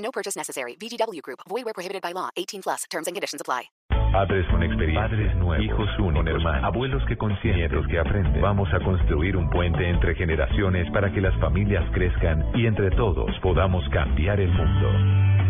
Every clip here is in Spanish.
No purchase necessary. VGW Group. Void where prohibited by law. 18 plus. Terms and conditions apply. Padres con experiencia, padres nuevos, hijos únicos, hermanos, abuelos que consienten, nietos que aprenden. Vamos a construir un puente entre generaciones para que las familias crezcan y entre todos podamos cambiar el mundo.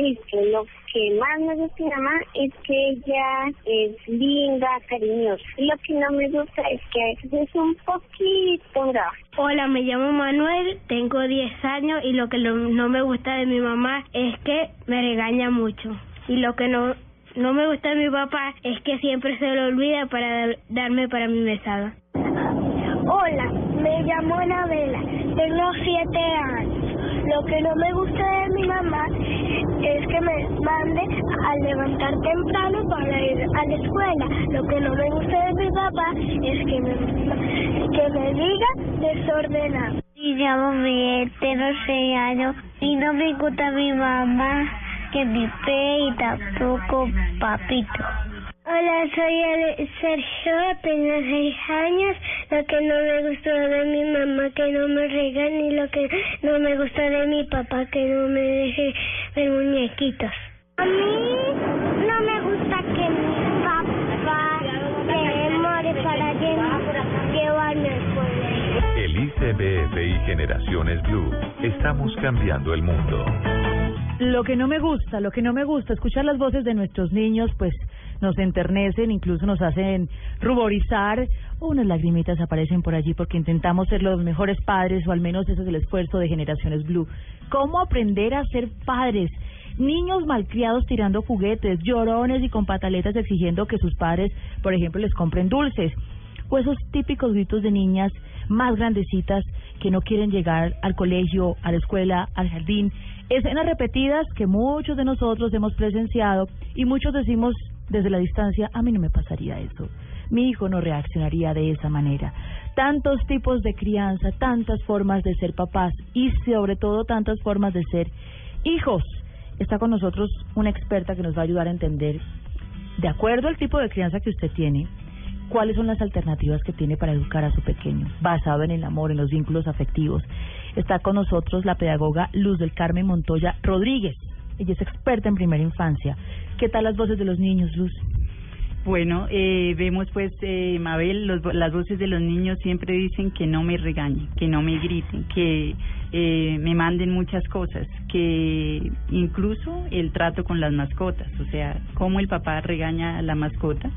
Y lo que más me gusta de mi mamá es que ella es linda, cariñosa. Lo que no me gusta es que a veces es un poquito brava. Hola, me llamo Manuel, tengo 10 años y lo que no, no me gusta de mi mamá es que me regaña mucho. Y lo que no, no me gusta de mi papá es que siempre se lo olvida para dar- darme para mi mesada. Hola, me llamo Anabela, tengo 7 años. Lo que no me gusta de mi mamá es que me mande a levantar temprano para ir a la escuela. Lo que no me gusta de mi papá es que me, que me diga desordenado. Me llamo Miguel, tengo 6 años y no me gusta mi mamá que mi pe y tampoco papito. Hola, soy el Sergio, tengo 6 años. Lo que no me gustó de mi mamá que no me regañe y lo que no me gusta de mi papá que no me deje ver muñequitos. A mí no me gusta que mi papá se demore para lle- llevarme al colegio. El ICBF y Generaciones Blue, estamos cambiando el mundo. Lo que no me gusta, lo que no me gusta, escuchar las voces de nuestros niños, pues nos enternecen, incluso nos hacen ruborizar, unas lagrimitas aparecen por allí porque intentamos ser los mejores padres, o al menos ese es el esfuerzo de Generaciones Blue. ¿Cómo aprender a ser padres? Niños malcriados tirando juguetes, llorones y con pataletas exigiendo que sus padres, por ejemplo, les compren dulces o esos típicos gritos de niñas más grandecitas que no quieren llegar al colegio, a la escuela, al jardín. Escenas repetidas que muchos de nosotros hemos presenciado y muchos decimos desde la distancia, a mí no me pasaría eso. Mi hijo no reaccionaría de esa manera. Tantos tipos de crianza, tantas formas de ser papás y sobre todo tantas formas de ser hijos. Está con nosotros una experta que nos va a ayudar a entender, de acuerdo al tipo de crianza que usted tiene, cuáles son las alternativas que tiene para educar a su pequeño, basado en el amor, en los vínculos afectivos. Está con nosotros la pedagoga Luz del Carmen Montoya Rodríguez. Ella es experta en primera infancia. ¿Qué tal las voces de los niños, Luz? Bueno, eh, vemos pues, eh, Mabel, los, las voces de los niños siempre dicen que no me regañen, que no me griten, que eh, me manden muchas cosas, que incluso el trato con las mascotas, o sea, cómo el papá regaña a la mascota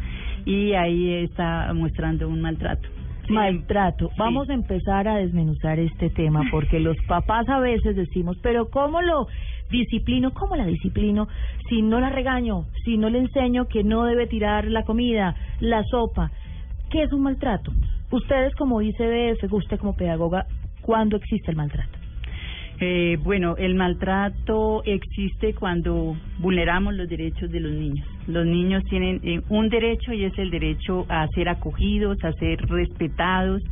y ahí está mostrando un maltrato. Maltrato. Vamos a empezar a desmenuzar este tema porque los papás a veces decimos, pero ¿cómo lo disciplino? ¿Cómo la disciplino si no la regaño? Si no le enseño que no debe tirar la comida, la sopa. ¿Qué es un maltrato? Ustedes como ICBF, usted como pedagoga, ¿cuándo existe el maltrato? Eh, bueno, el maltrato existe cuando vulneramos los derechos de los niños. Los niños tienen eh, un derecho y es el derecho a ser acogidos, a ser respetados,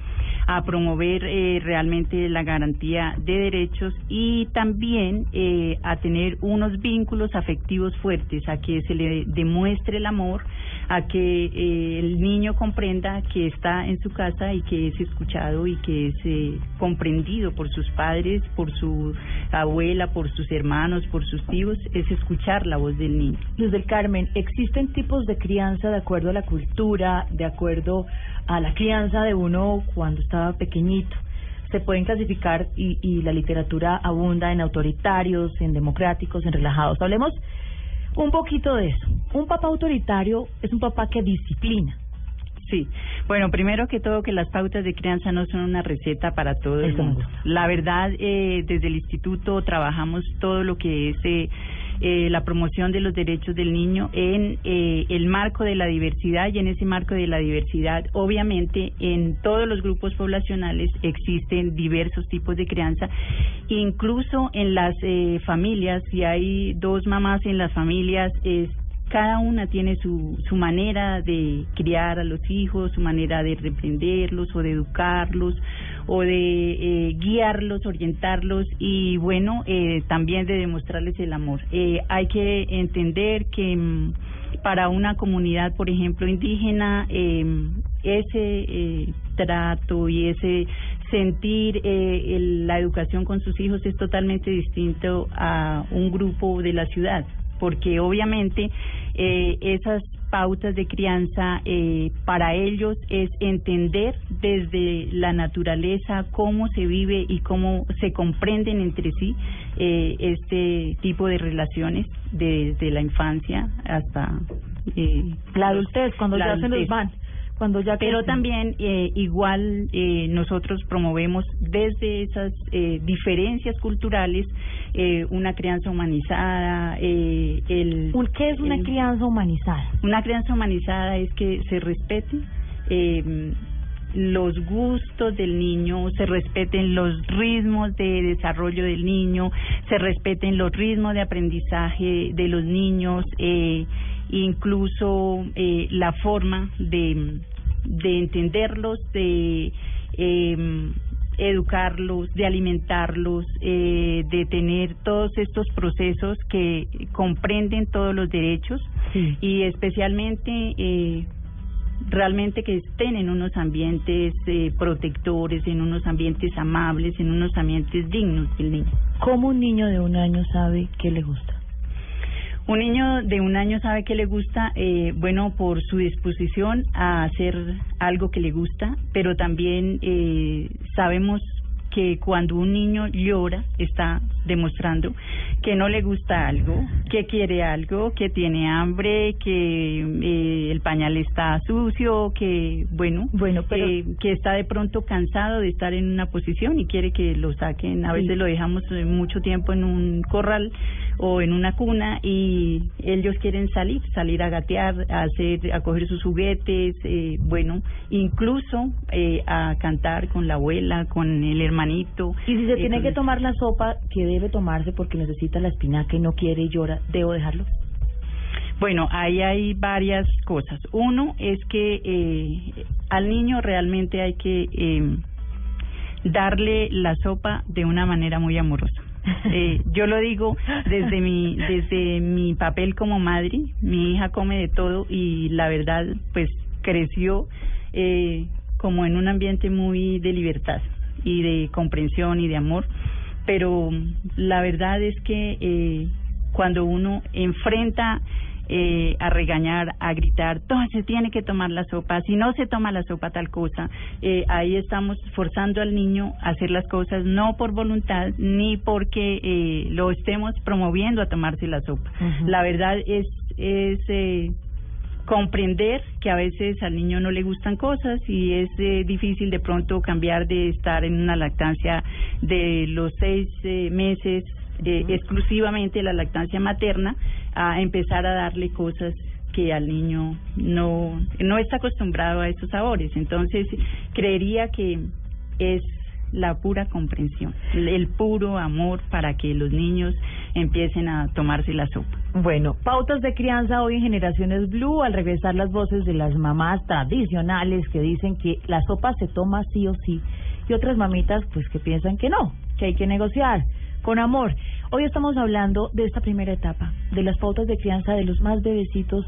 a promover eh, realmente la garantía de derechos y también eh, a tener unos vínculos afectivos fuertes, a que se le demuestre el amor, a que eh, el niño comprenda que está en su casa y que es escuchado y que es eh, comprendido por sus padres, por su abuela, por sus hermanos, por sus tíos, es escuchar la voz del niño. Luz del Carmen, ¿existen tipos de crianza de acuerdo a la cultura, de acuerdo a la crianza de uno cuando estaba pequeñito? se pueden clasificar y, y la literatura abunda en autoritarios, en democráticos, en relajados. Hablemos un poquito de eso. Un papá autoritario es un papá que disciplina. Sí, bueno, primero que todo que las pautas de crianza no son una receta para todo el mundo. La verdad, eh, desde el instituto trabajamos todo lo que es eh, eh, la promoción de los derechos del niño en eh, el marco de la diversidad y en ese marco de la diversidad, obviamente, en todos los grupos poblacionales existen diversos tipos de crianza, incluso en las eh, familias, si hay dos mamás en las familias, es cada una tiene su, su manera de criar a los hijos, su manera de reprenderlos o de educarlos o de eh, guiarlos, orientarlos y bueno, eh, también de demostrarles el amor. Eh, hay que entender que mm, para una comunidad, por ejemplo, indígena, eh, ese eh, trato y ese sentir eh, el- la educación con sus hijos es totalmente distinto a un grupo de la ciudad porque obviamente eh, esas pautas de crianza eh, para ellos es entender desde la naturaleza cómo se vive y cómo se comprenden entre sí eh, este tipo de relaciones desde la infancia hasta eh, La adultez, cuando la ya se nos van. Cuando ya Pero también eh, igual eh, nosotros promovemos desde esas eh, diferencias culturales eh, una crianza humanizada. Eh, el, ¿Qué es una el- crianza humanizada? Una crianza humanizada es que se respete eh, los gustos del niño, se respeten los ritmos de desarrollo del niño, se respeten los ritmos de aprendizaje de los niños, eh, incluso eh, la forma de, de entenderlos, de eh, educarlos, de alimentarlos, eh, de tener todos estos procesos que comprenden todos los derechos Sí. y especialmente eh, realmente que estén en unos ambientes eh, protectores, en unos ambientes amables, en unos ambientes dignos del niño. ¿Cómo un niño de un año sabe qué le gusta? Un niño de un año sabe que le gusta, eh, bueno, por su disposición a hacer algo que le gusta, pero también eh, sabemos que cuando un niño llora está demostrando que no le gusta algo, que quiere algo, que tiene hambre, que eh, el pañal está sucio, que bueno, Bueno, pero- eh, que está de pronto cansado de estar en una posición y quiere que lo saquen. A Sí. veces lo dejamos eh, mucho tiempo en un corral o en una cuna y ellos quieren salir, salir a gatear, a hacer, a coger sus juguetes, eh, bueno, incluso eh, a cantar con la abuela, con el hermanito. Y si se tiene que tomar la sopa que debe tomarse porque necesita la espinaca y no quiere y llora, ¿debo dejarlo? Bueno, ahí hay varias cosas. Uno es que eh, al niño realmente hay que eh, darle la sopa de una manera muy amorosa. Eh, yo lo digo desde mi desde mi papel como madre. Mi hija come de todo y la verdad, pues creció eh, como en un ambiente muy de libertad y de comprensión y de amor. Pero la verdad es que eh, cuando uno enfrenta eh, a regañar, a gritar, "Todo se tiene que tomar la sopa, si no se toma la sopa tal cosa, eh, ahí estamos forzando al niño a hacer las cosas no por voluntad ni porque eh, lo estemos promoviendo a tomarse la sopa. La verdad es, es eh, comprender que a veces al niño no le gustan cosas y es eh, difícil de pronto cambiar de estar en una lactancia de los seis eh, meses eh, exclusivamente la lactancia materna a empezar a darle cosas que al niño no no está acostumbrado a esos sabores. Entonces creería que es la pura comprensión el puro amor para que los niños empiecen a tomarse la sopa Bueno, pautas de crianza hoy en Generaciones Blue, al regresar las voces de las mamás tradicionales que dicen que la sopa se toma sí o sí, y otras mamitas pues que piensan que no, que hay que negociar con amor. Hoy estamos hablando de esta primera etapa, de las pautas de crianza de los más bebecitos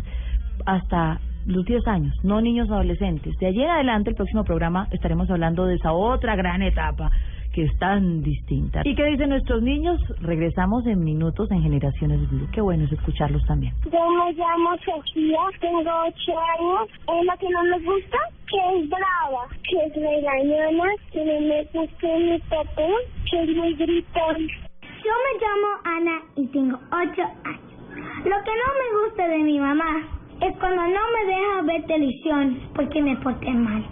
hasta los 10 años, no niños adolescentes. De allí en adelante, el próximo programa estaremos hablando de esa otra gran etapa que es tan distinta. ¿Y qué dicen nuestros niños? Regresamos en minutos en Generaciones Blue. Qué bueno es escucharlos también. Yo me llamo Sofía, tengo ocho años. Es lo que no me gusta, que es brava, que es regañona, que no me gusta mi papá, que es muy gritón. Yo me llamo Ana y tengo ocho años. Lo que no me gusta de mi mamá es cuando no me deja ver televisión porque me porté mal.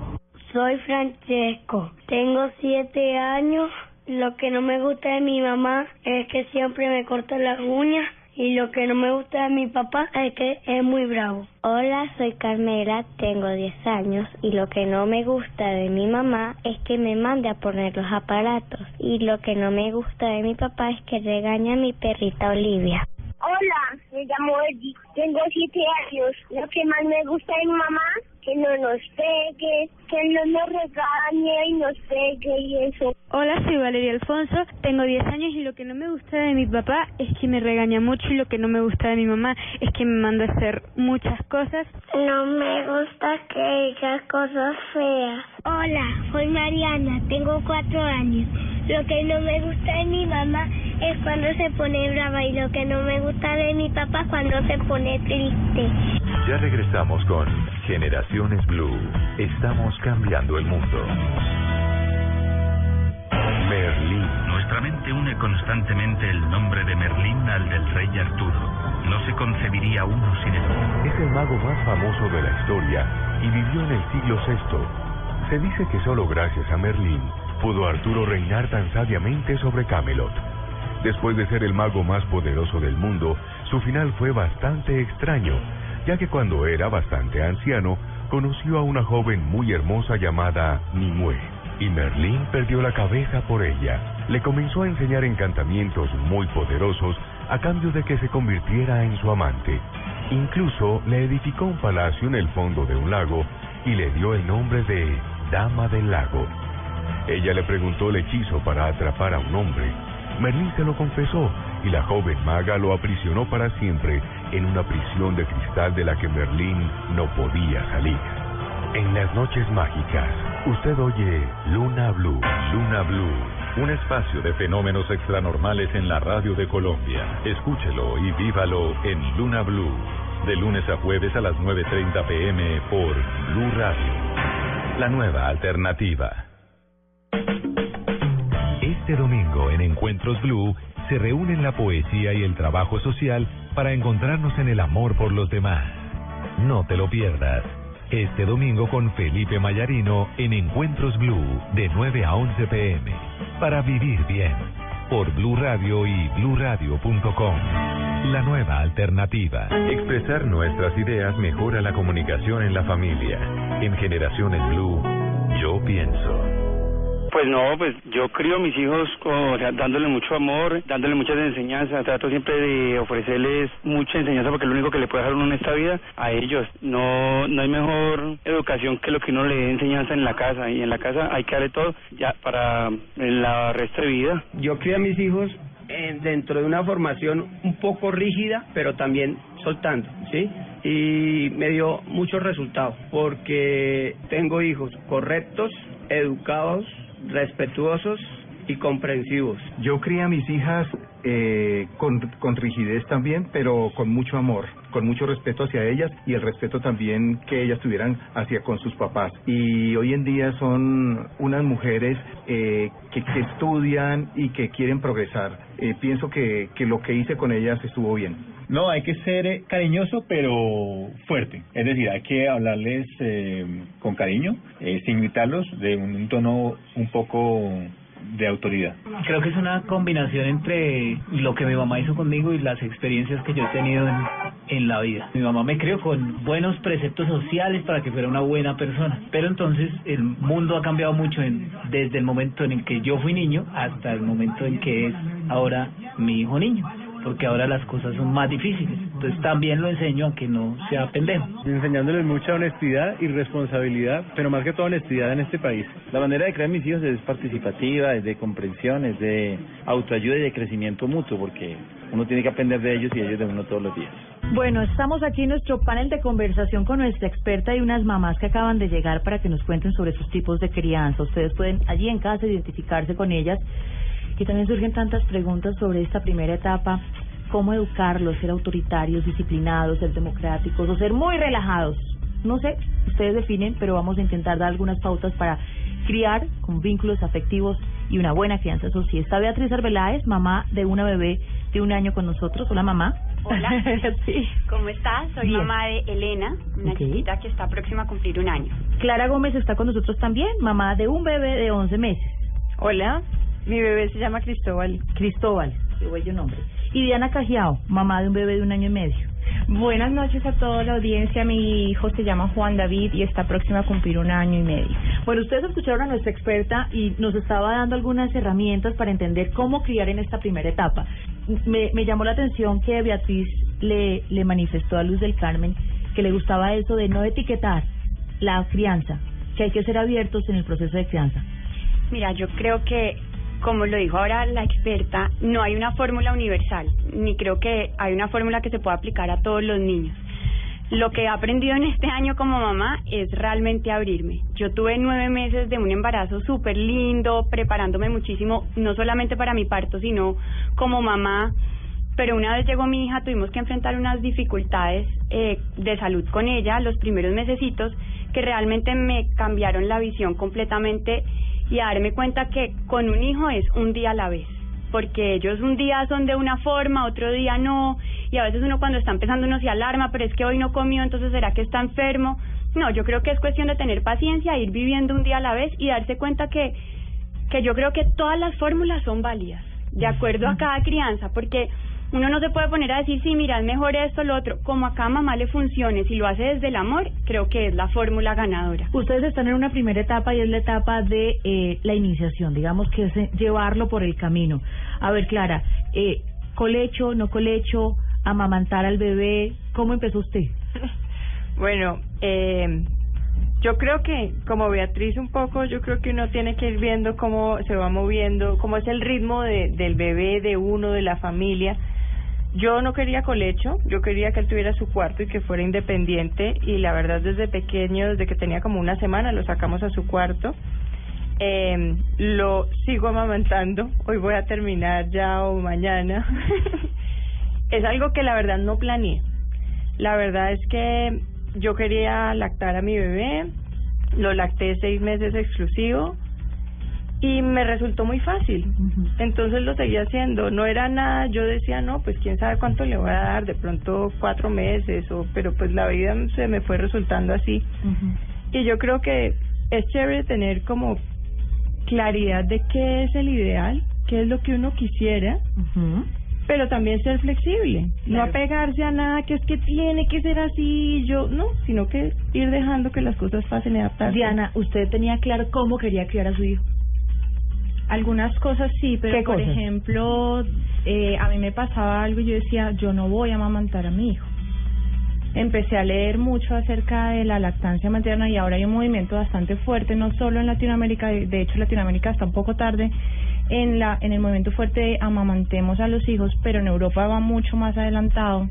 Soy Francesco, tengo siete años. Lo que no me gusta de mi mamá es que siempre me corta las uñas y lo que no me gusta de mi papá es que es muy bravo. Hola, soy Carmela, tengo 10 años y lo que no me gusta de mi mamá es que me mande a poner los aparatos y lo que no me gusta de mi papá es que regaña a mi perrita Olivia. Hola, me llamo Eddie, tengo 7 años. Lo que más me gusta de mi mamá que no nos pegue, que no nos regañe y nos pegue y eso. Hola, soy Valeria Alfonso, tengo 10 años y lo que no me gusta de mi papá es que me regaña mucho y lo que no me gusta de mi mamá es que me manda a hacer muchas cosas. No me gusta que digas cosas feas. Hola, soy Mariana, tengo 4 años. Lo que no me gusta de mi mamá es cuando se pone brava y lo que no me gusta de mi papá es cuando se pone triste. Ya regresamos con Generaciones Blue. Estamos cambiando el mundo. Merlín. Nuestra mente une constantemente el nombre de Merlín al del rey Arturo. No se concebiría uno sin el otro. Es el mago más famoso de la historia y vivió en el siglo VI. Se dice que solo gracias a Merlín pudo Arturo reinar tan sabiamente sobre Camelot. Después de ser el mago más poderoso del mundo, su final fue bastante extraño, ya que cuando era bastante anciano, conoció a una joven muy hermosa llamada Nimue, y Merlín perdió la cabeza por ella. Le comenzó a enseñar encantamientos muy poderosos a cambio de que se convirtiera en su amante. Incluso le edificó un palacio en el fondo de un lago y le dio el nombre de Dama del Lago. Ella le preguntó el hechizo para atrapar a un hombre. Merlín se lo confesó y la joven maga lo aprisionó para siempre en una prisión de cristal de la que Merlín no podía salir. En las noches mágicas, usted oye Luna Blue, Luna Blue, un espacio de fenómenos extranormales en la radio de Colombia. Escúchelo y vívalo en Luna Blue, de lunes a jueves a las 9.30 pm por Blue Radio. La nueva alternativa. Este domingo en Encuentros Blue se reúnen la poesía y el trabajo social para encontrarnos en el amor por los demás. No te lo pierdas. Este domingo con Felipe Mayarino en Encuentros Blue de 9 a 11 pm. Para vivir bien. Por Blue Radio y bluradio.com. La nueva alternativa. Expresar nuestras ideas mejora la comunicación en la familia. En Generaciones Blue, yo pienso. Pues no, pues yo crío a mis hijos o sea, dándole mucho amor, dándole muchas enseñanzas, trato siempre de ofrecerles mucha enseñanza porque lo único que le puede dar uno en esta vida a ellos. No no hay mejor educación que lo que uno le dé enseñanza en la casa y en la casa hay que darle todo ya para la resto de vida. Yo crío a mis hijos eh, dentro de una formación un poco rígida, pero también soltando, ¿sí? Y me dio muchos resultados porque tengo hijos correctos, educados, respetuosos y comprensivos. Yo crié a mis hijas eh, con, con rigidez también, pero con mucho amor, con mucho respeto hacia ellas y el respeto también que ellas tuvieran hacia con sus papás. Y hoy en día son unas mujeres eh, que, que estudian y que quieren progresar. Eh, pienso que, que lo que hice con ellas estuvo bien. No, hay que ser eh, cariñoso pero fuerte. Es decir, hay que hablarles eh, con cariño, eh, sin gritarlos, de un, un tono un poco de autoridad. Creo que es una combinación entre lo que mi mamá hizo conmigo y las experiencias que yo he tenido en, en la vida. Mi mamá me crió con buenos preceptos sociales para que fuera una buena persona, pero entonces el mundo ha cambiado mucho en, desde el momento en el que yo fui niño hasta el momento en que es ahora mi hijo niño porque ahora las cosas son más difíciles. Entonces también lo enseño a que no sea pendejo. Enseñándoles mucha honestidad y responsabilidad, pero más que todo honestidad en este país. La manera de crear mis hijos es participativa, es de comprensión, es de autoayuda y de crecimiento mutuo, porque uno tiene que aprender de ellos y ellos de uno todos los días. Bueno, estamos aquí en nuestro panel de conversación con nuestra experta y unas mamás que acaban de llegar para que nos cuenten sobre sus tipos de crianza. Ustedes pueden allí en casa identificarse con ellas. Y también surgen tantas preguntas sobre esta primera etapa, cómo educarlos, ser autoritarios, disciplinados, ser democráticos o ser muy relajados. No sé, ustedes definen, pero vamos a intentar dar algunas pautas para criar con vínculos afectivos y una buena crianza. Eso sí, está Beatriz Arbeláez, mamá de una bebé de un año con nosotros. Hola, mamá. Hola, sí. ¿cómo estás? Soy Bien. mamá de Elena, una Ok. chiquita que está próxima a cumplir un año. Clara Gómez está con nosotros también, mamá de un bebé de 11 meses. Hola, mi bebé se llama Cristóbal. Cristóbal, qué bello nombre. Y Diana Cajiao, mamá de un bebé de un año y medio. Buenas noches a toda la audiencia. Mi hijo se llama Juan David y está próximo a cumplir un año y medio. Bueno, ustedes escucharon a nuestra experta y nos estaba dando algunas herramientas para entender cómo criar en esta primera etapa. Me, me llamó la atención que Beatriz le, le manifestó a Luz del Carmen que le gustaba eso de no etiquetar la crianza, que hay que ser abiertos en el proceso de crianza. Mira, yo creo que, como lo dijo ahora la experta, no hay una fórmula universal, ni creo que hay una fórmula que se pueda aplicar a todos los niños. Lo que he aprendido en este año como mamá es realmente abrirme. Yo tuve nueve meses de un embarazo súper lindo, preparándome muchísimo, no solamente para mi parto, sino como mamá. Pero una vez llegó mi hija, tuvimos que enfrentar unas dificultades eh, de salud con ella, los primeros mesecitos, que realmente me cambiaron la visión completamente y a darme cuenta que con un hijo es un día a la vez porque ellos un día son de una forma, otro día no, y a veces uno cuando está empezando uno se alarma, pero es que hoy no comió, entonces será que está enfermo. No, yo creo que es cuestión de tener paciencia, ir viviendo un día a la vez y darse cuenta que, que yo creo que todas las fórmulas son válidas, de acuerdo a cada crianza, porque uno no se puede poner a decir, sí, mira, es mejor esto, lo otro, como a cada mamá le funcione, si lo hace desde el amor, creo que es la fórmula ganadora. Ustedes están en una primera etapa y es la etapa de eh, la iniciación, digamos que es eh, llevarlo por el camino. A ver, Clara, eh, colecho, no colecho, amamantar al bebé, ¿cómo empezó usted? Bueno, eh, yo creo que, como Beatriz un poco, yo creo que uno tiene que ir viendo cómo se va moviendo, cómo es el ritmo de, del bebé, de uno, de la familia. Yo no quería colecho, yo quería que él tuviera su cuarto y que fuera independiente y la verdad desde pequeño, desde que tenía como una semana, lo sacamos a su cuarto. Eh, lo sigo amamantando, hoy voy a terminar ya o mañana. es algo que la verdad no planeé. La verdad es que yo quería lactar a mi bebé, lo lacté seis meses exclusivo y me resultó muy fácil. Entonces lo seguí haciendo. No era nada, yo decía, no, pues quién sabe cuánto le voy a dar, de pronto cuatro meses, o pero pues la vida se me fue resultando así. Y yo creo que es chévere tener como claridad de qué es el ideal, qué es lo que uno quisiera, pero también ser flexible, no apegarse a nada que es que tiene que ser así, yo no, sino que ir dejando que las cosas pasen y adaptarse. Diana, ¿usted tenía claro cómo quería criar a su hijo? Algunas cosas sí, pero ¿Qué por cosas? ejemplo, eh, a mí me pasaba algo y yo decía, yo no voy a amamantar a mi hijo. Empecé a leer mucho acerca de la lactancia materna y ahora hay un movimiento bastante fuerte, no solo en Latinoamérica, de de hecho Latinoamérica está un poco tarde en la en el movimiento fuerte de amamantemos a los hijos, pero en Europa va mucho más adelantado.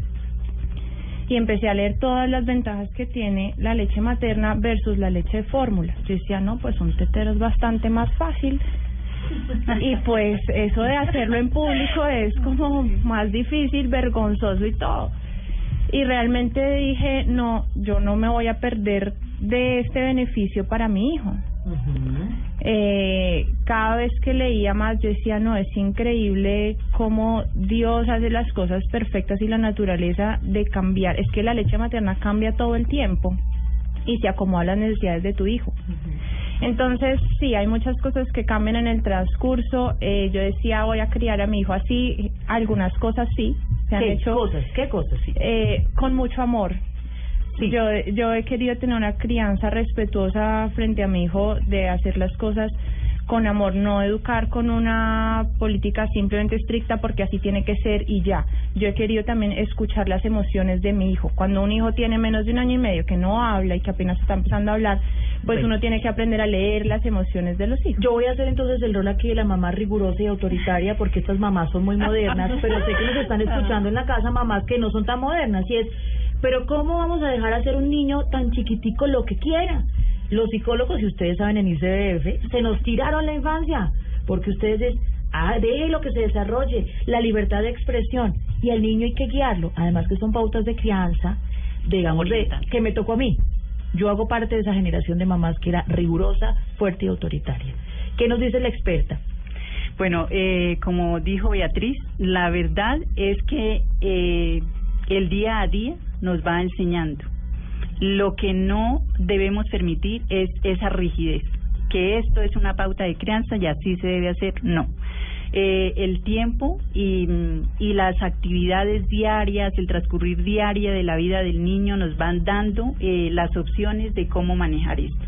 Y empecé a leer todas las ventajas que tiene la leche materna versus la leche de fórmula. Yo decía, no, pues un tetero es bastante más fácil y pues eso de hacerlo en público es como más difícil, vergonzoso y todo. Y realmente dije, no, yo no me voy a perder de este beneficio para mi hijo. Eh, cada vez que leía más yo decía, no, es increíble cómo Dios hace las cosas perfectas y la naturaleza de cambiar. Es que la leche materna cambia todo el tiempo y se acomoda a las necesidades de tu hijo. Entonces, sí, hay muchas cosas que cambian en el transcurso. Eh, yo decía, voy a criar a mi hijo así. Algunas cosas sí. Se han ¿Qué hecho, cosas? ¿Qué cosas? Sí. Eh, con mucho amor. Yo, yo he querido tener una crianza respetuosa frente a mi hijo, de hacer las cosas con amor, no educar con una política simplemente estricta porque así tiene que ser y ya. Yo he querido también escuchar las emociones de mi hijo. Cuando un hijo tiene menos de un año y medio que no habla y que apenas está empezando a hablar, pues uno tiene que aprender a leer las emociones de los hijos. Yo voy a hacer entonces el rol aquí de la mamá rigurosa y autoritaria porque estas mamás son muy modernas, pero sé que nos están escuchando en la casa mamás que no son tan modernas y es, pero ¿cómo vamos a dejar hacer un niño tan chiquitico lo que quiera? Los psicólogos, si ustedes saben en ICBF, se nos tiraron la infancia porque ustedes es, ah, lo que se desarrolle, la libertad de expresión y el niño hay que guiarlo, además que son pautas de crianza, digamos, de, que me tocó a mí. Yo hago parte de esa generación de mamás que era rigurosa, fuerte y autoritaria. ¿Qué nos dice la experta? Bueno, eh, como dijo Beatriz, la verdad es que eh, el día a día nos va enseñando. Lo que no debemos permitir es esa rigidez, que esto es una pauta de crianza y así se debe hacer, no. Eh, el tiempo y, y las actividades diarias, el transcurrir diaria de la vida del niño nos van dando eh, las opciones de cómo manejar esto.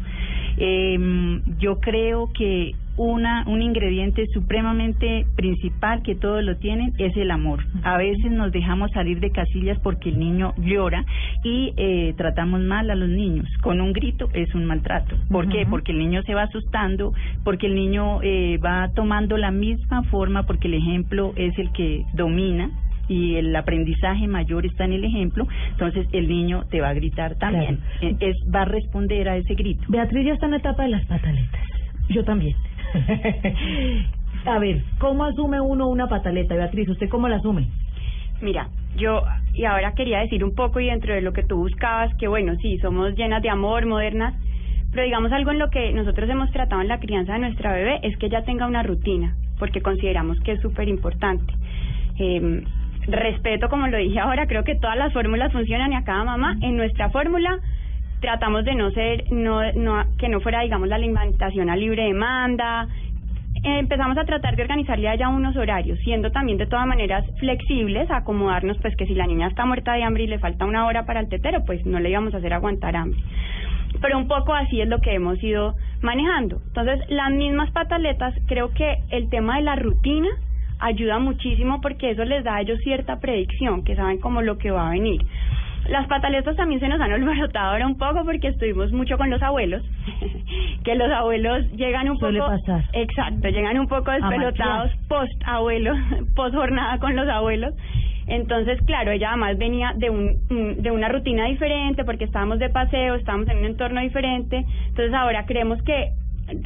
Eh, yo creo que una, un ingrediente supremamente principal que todos lo tienen es el amor. A veces nos dejamos salir de casillas porque el niño llora y eh, tratamos mal a los niños. Con un grito es un maltrato. ¿Por qué? Porque el niño se va asustando, porque el niño eh, va tomando la misma forma, porque el ejemplo es el que domina y el aprendizaje mayor está en el ejemplo, entonces el niño te va a gritar también, eh, es va a responder a ese grito. Beatriz ya está en la etapa de las pataletas. Yo también. a ver, ¿cómo asume uno una pataleta, Beatriz? ¿Usted cómo la asume? Mira, yo, y ahora quería decir un poco y dentro de lo que tú buscabas, que bueno, sí, somos llenas de amor, modernas, pero digamos algo en lo que nosotros hemos tratado en la crianza de nuestra bebé es que ella tenga una rutina, porque consideramos que es súper importante. Eh, respeto, como lo dije ahora, creo que todas las fórmulas funcionan y a cada mamá en nuestra fórmula tratamos de no ser, no, no, que no fuera, digamos, la alimentación a libre demanda. empezamos a tratar de organizarle allá unos horarios, siendo también de todas maneras flexibles, a acomodarnos, pues que si la niña está muerta de hambre y le falta una hora para el tetero, pues no le íbamos a hacer aguantar hambre. Pero un poco así es lo que hemos ido manejando. Entonces, las mismas pataletas, creo que el tema de la rutina ayuda muchísimo porque eso les da a ellos cierta predicción, que saben como lo que va a venir. Las pataletas también se nos han alborotado ahora un poco porque estuvimos mucho con los abuelos, que los abuelos llegan un Suele poco... pasar. Exacto, llegan un poco despelotados post abuelo, post jornada con los abuelos. Entonces, claro, ella además venía de, un, de una rutina diferente porque estábamos de paseo, estábamos en un entorno diferente. Entonces, ahora creemos que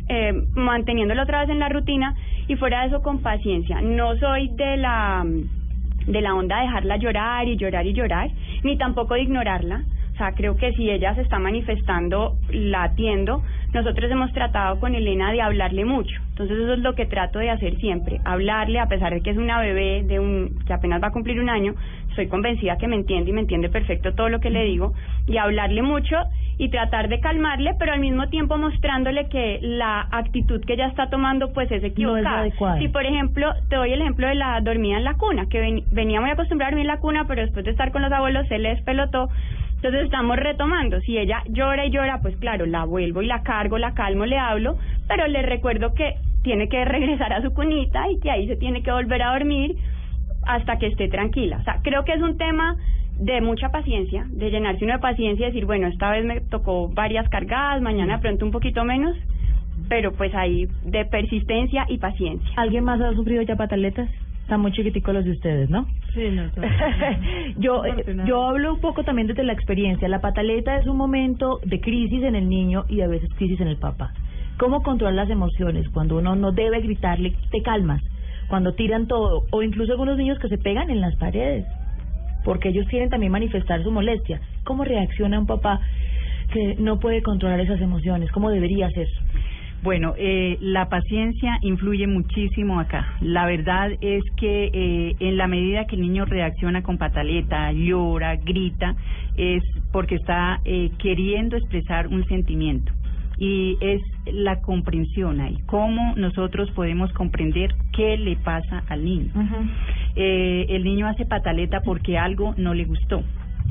eh, manteniéndolo otra vez en la rutina y fuera de eso con paciencia. No soy de la de la onda de dejarla llorar y llorar y llorar, ni tampoco de ignorarla. O sea, creo que si ella se está manifestando, la atiendo. Nosotros hemos tratado con Elena de hablarle mucho. Entonces eso es lo que trato de hacer siempre, hablarle a pesar de que es una bebé de un que apenas va a cumplir un año, soy convencida que me entiende y me entiende perfecto todo lo que le digo y hablarle mucho y tratar de calmarle, pero al mismo tiempo mostrándole que la actitud que ella está tomando pues es equivocada. si por ejemplo, te doy el ejemplo de la dormida en la cuna, que venía muy acostumbrada a dormir en la cuna, pero después de estar con los abuelos se le despelotó. Entonces estamos retomando. Si ella llora y llora, pues claro, la vuelvo y la cargo, la calmo, le hablo, pero le recuerdo que tiene que regresar a su cunita y que ahí se tiene que volver a dormir hasta que esté tranquila. O sea, creo que es un tema de mucha paciencia, de llenarse uno de paciencia y decir, bueno, esta vez me tocó varias cargadas, mañana de pronto un poquito menos, pero pues ahí de persistencia y paciencia. ¿Alguien más ha sufrido ya pataletas? Están muy chiquiticos los de ustedes, ¿no? Sí, no. yo, yo hablo un poco también desde la experiencia. La pataleta es un momento de crisis en el niño y a veces crisis en el papá. ¿Cómo controlar las emociones? Cuando uno no debe gritarle, te calmas. Cuando tiran todo. O incluso algunos niños que se pegan en las paredes porque ellos quieren también manifestar su molestia. ¿Cómo reacciona un papá que no puede controlar esas emociones? ¿Cómo debería ser? Bueno, eh, la paciencia influye muchísimo acá. La verdad es que eh, en la medida que el niño reacciona con pataleta, llora, grita, es porque está eh, queriendo expresar un sentimiento y es la comprensión ahí, cómo nosotros podemos comprender qué le pasa al niño. eh, el niño hace pataleta porque algo no le gustó.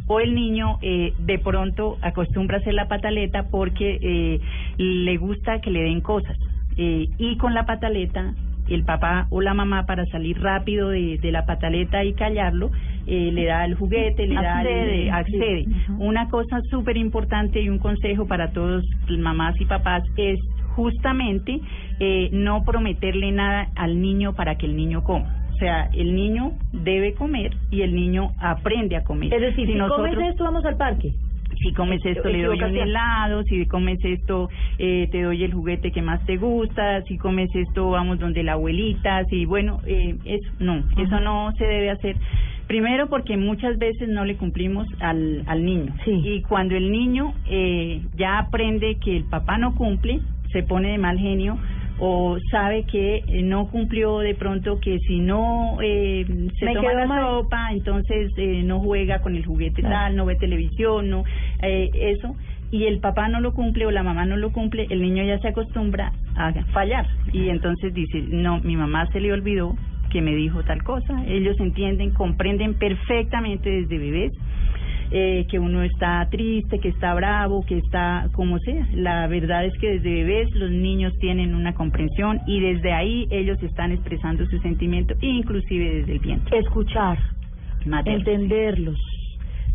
O el niño eh, de pronto acostumbra a hacer la pataleta porque eh, le gusta que le den cosas eh, y con la pataleta el papá o la mamá para salir rápido de, de la pataleta y callarlo, eh, le da el juguete, le da Accede, el, accede. sí. Una cosa súper importante y un consejo para todos mamás y papás es justamente eh, no prometerle nada al niño para que el niño coma. O sea, el niño debe comer y el niño aprende a comer. Es decir, si, nosotros- comes esto, vamos al parque. Si comes esto le doy un helado, si comes esto eh, te doy el juguete que más te gusta, si comes esto vamos donde la abuelita, si bueno, eh, eso no, eso no se debe hacer. Primero porque muchas veces no le cumplimos al, al niño. Y cuando el niño eh, ya aprende que el papá no cumple, se pone de mal genio o sabe que eh, no cumplió de pronto que si no eh, se Me toma la mal. sopa, entonces eh, no juega con el juguete Claro. tal, no ve televisión, no eh, eso y el papá no lo cumple o la mamá no lo cumple, el niño ya se acostumbra a fallar y entonces dice, no, mi mamá se le olvidó que me dijo tal cosa. Ellos entienden, comprenden perfectamente desde bebés eh, que uno está triste, que está bravo, que está como sea. La verdad es que desde bebés los niños tienen una comprensión y desde ahí ellos están expresando su sentimiento, inclusive desde el vientre. Escuchar, Materno. entenderlos,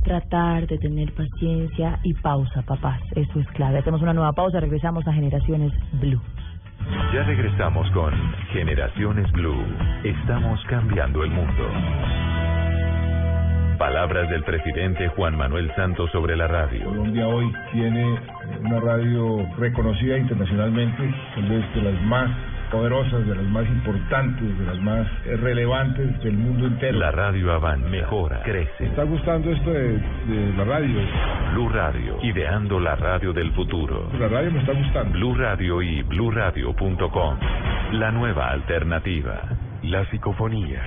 tratar de tener paciencia y pausa, papás. Eso es clave. Hacemos una nueva pausa, regresamos a Generaciones Blue. Ya regresamos con Generaciones Blue. Estamos cambiando el mundo. Palabras del presidente Juan Manuel Santos sobre la radio. Colombia hoy tiene una radio reconocida internacionalmente, vez de las más poderosas, de las más importantes, de las más relevantes del mundo entero. La radio avanza, mejora, ¿Me crece. está gustando esto de, de la radio? Blue Radio, ideando la radio del futuro. La radio me está gustando. Blue Radio y bluradio.com. La nueva alternativa. Las psicofonías,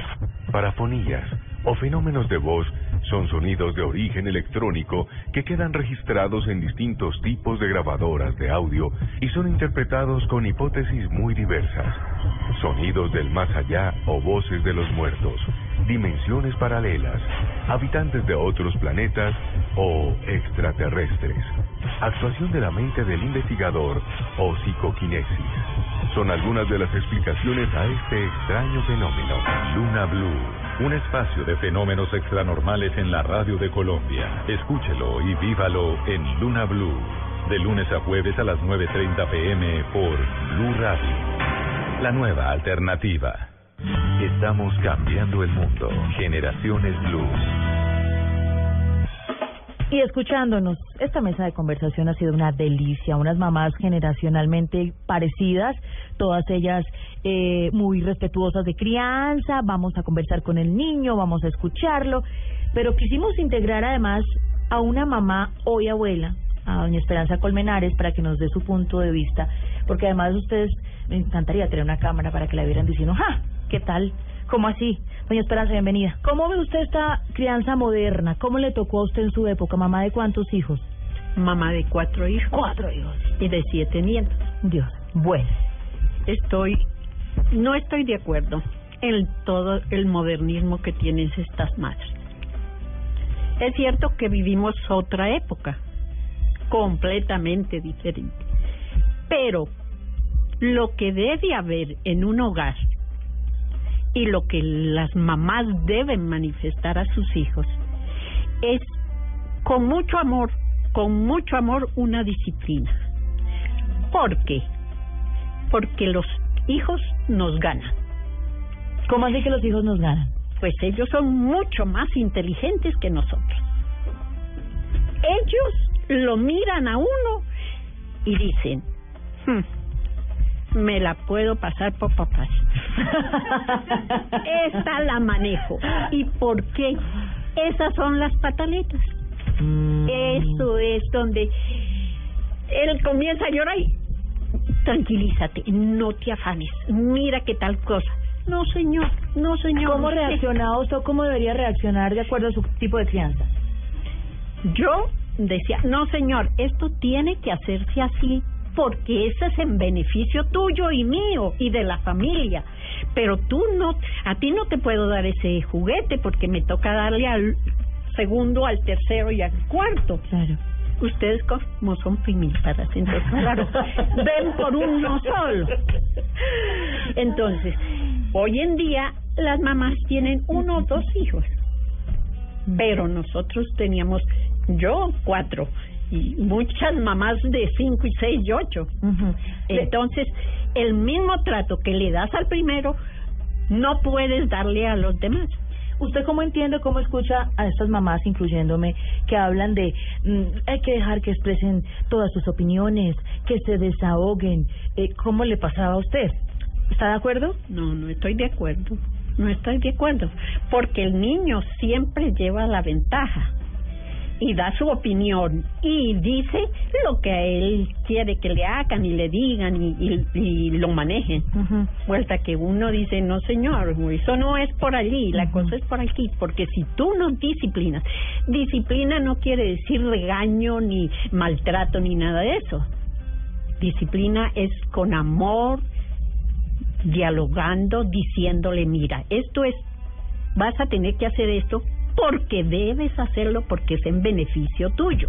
parafonías o fenómenos de voz son sonidos de origen electrónico que quedan registrados en distintos tipos de grabadoras de audio y son interpretados con hipótesis muy diversas. Sonidos del más allá o voces de los muertos, dimensiones paralelas, habitantes de otros planetas o extraterrestres. Actuación de la mente del investigador o psicoquinesis. Son algunas de las explicaciones a este extraño fenómeno. Luna Blue, un espacio de fenómenos extranormales en la radio de Colombia. Escúchelo y vívalo en Luna Blue, de lunes a jueves a las 9.30 pm por Blue Radio. La nueva alternativa. Estamos cambiando el mundo. Generaciones Blue. Y escuchándonos, esta mesa de conversación ha sido una delicia, unas mamás generacionalmente parecidas, todas ellas eh, muy respetuosas de crianza, vamos a conversar con el niño, vamos a escucharlo, pero quisimos integrar además a una mamá hoy abuela, a doña Esperanza Colmenares, para que nos dé su punto de vista, porque además ustedes, me encantaría tener una cámara para que la vieran diciendo, ¡ja! ¿Qué tal? ¿Cómo así? Doña Esperanza, bienvenida. ¿Cómo ve usted esta crianza moderna? ¿Cómo le tocó a usted en su época? ¿Mamá de cuántos hijos? Mamá de cuatro hijos. Cuatro hijos. Y de siete nietos. Dios. Bueno. Estoy, no estoy de acuerdo en todo el modernismo que tienen estas madres. Es cierto que vivimos otra época, completamente diferente. Pero lo que debe haber en un hogar y lo que las mamás deben manifestar a sus hijos es con mucho amor, con mucho amor una disciplina. ¿Por qué? Porque los hijos nos ganan. ¿Cómo así que los hijos nos ganan? Pues ellos son mucho más inteligentes que nosotros. Ellos lo miran a uno y dicen, "Hmm, me la puedo pasar por papás. Esta la manejo. ¿Y por qué? Esas son las pataletas. Eso es donde él comienza a llorar y tranquilízate, no te afanes, mira qué tal cosa. No, señor, no, señor. ¿Cómo reaccionaba usted o cómo debería reaccionar de acuerdo a su tipo de crianza? Yo decía, no, señor, esto tiene que hacerse así porque ese es en beneficio tuyo y mío y de la familia. Pero tú no, a ti no te puedo dar ese juguete porque me toca darle al segundo, al tercero y al cuarto. Claro. Ustedes como son primíparas, entonces claro, ven por uno solo. Entonces, hoy en día las mamás tienen uno o dos hijos, pero nosotros teníamos, yo cuatro, muchas mamás de cinco y seis y ocho. Entonces, el mismo trato que le das al primero, no puedes darle a los demás. ¿Usted cómo entiende, cómo escucha a estas mamás, incluyéndome, que hablan de mm, hay que dejar que expresen todas sus opiniones, que se desahoguen? Eh, ¿Cómo le pasaba a usted? ¿Está de acuerdo? No, no estoy de acuerdo. No estoy de acuerdo. Porque el niño siempre lleva la ventaja y da su opinión y dice lo que a él quiere que le hagan y le digan y, y, lo manejen. Vuelta que uno dice, no señor, eso no es por allí, la cosa es por aquí, porque si tú no disciplinas, disciplina no quiere decir regaño ni maltrato ni nada de eso. Disciplina es con amor, dialogando, diciéndole, mira, esto es, vas a tener que hacer esto porque debes hacerlo porque es en beneficio tuyo.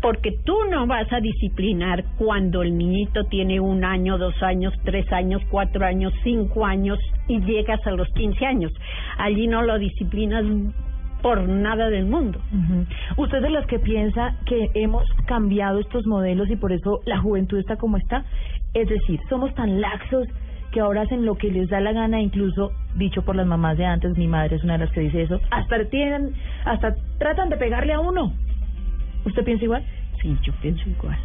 Porque tú no vas a disciplinar cuando el niñito tiene un año, dos años, tres años, cuatro años, cinco años y llegas a los quince años. Allí no lo disciplinas por nada del mundo. ¿Usted de los que piensa que hemos cambiado estos modelos y por eso la juventud está como está? Es decir, somos tan laxos que ahora hacen lo que les da la gana, incluso dicho por las mamás de antes, mi madre es una de las que dice eso, hasta tienen, hasta tratan de pegarle a uno. ¿Usted piensa igual? Sí, yo pienso igual.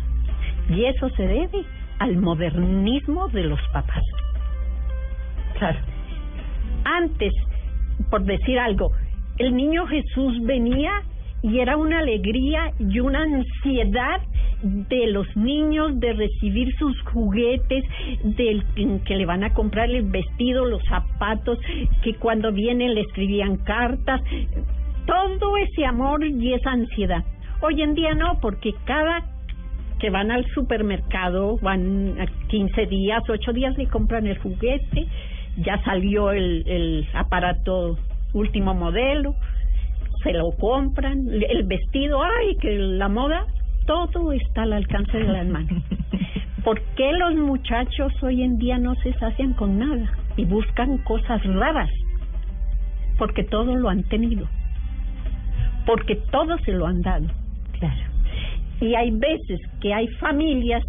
Y eso se debe al modernismo de los papás. Claro. Antes, por decir algo, el niño Jesús venía y era una alegría y una ansiedad de los niños de recibir sus juguetes, del que le van a comprar el vestido, los zapatos, que cuando vienen le escribían cartas, todo ese amor y esa ansiedad. Hoy en día no, porque cada que van al supermercado, van a 15 días, 8 días le compran el juguete, ya salió el, el aparato último modelo, se lo compran, el vestido, ay, que la moda, todo está al alcance de las manos. ¿Por qué los muchachos hoy en día no se sacian con nada y buscan cosas raras? Porque todo lo han tenido. Porque todo se lo han dado. Claro. Y hay veces que hay familias